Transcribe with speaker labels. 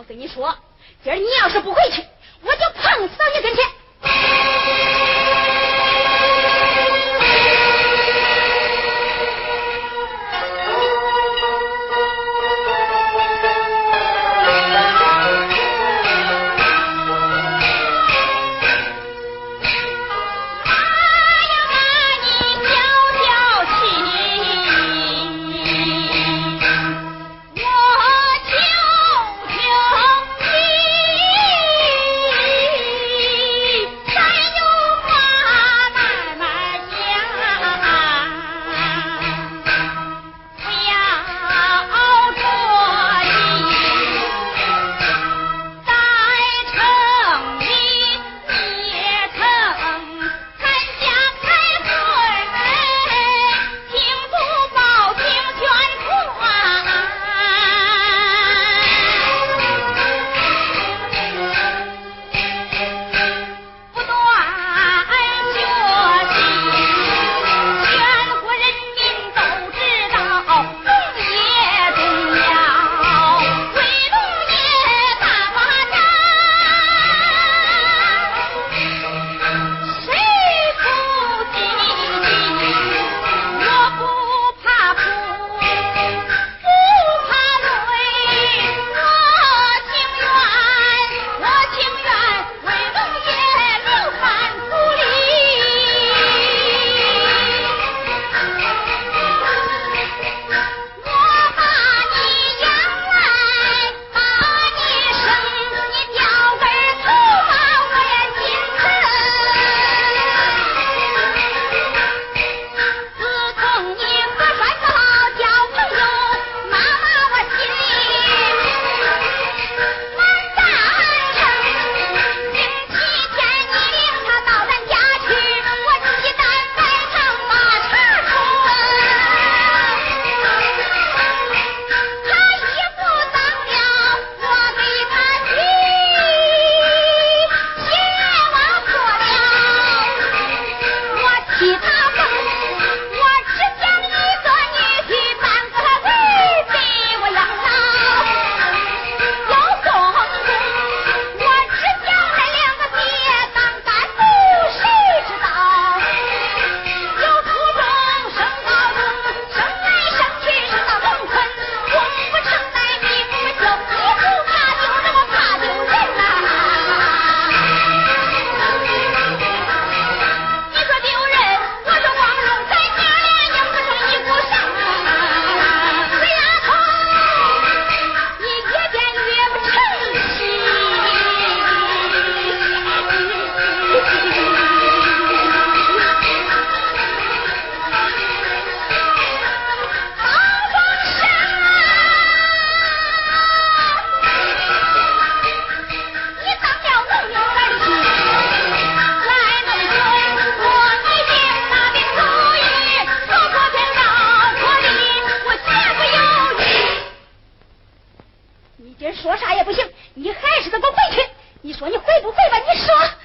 Speaker 1: 我跟你说今儿你要是不回去我就碰死你跟前。你今说啥也不行，你还是得给我回去。你说你回不回吧？你说。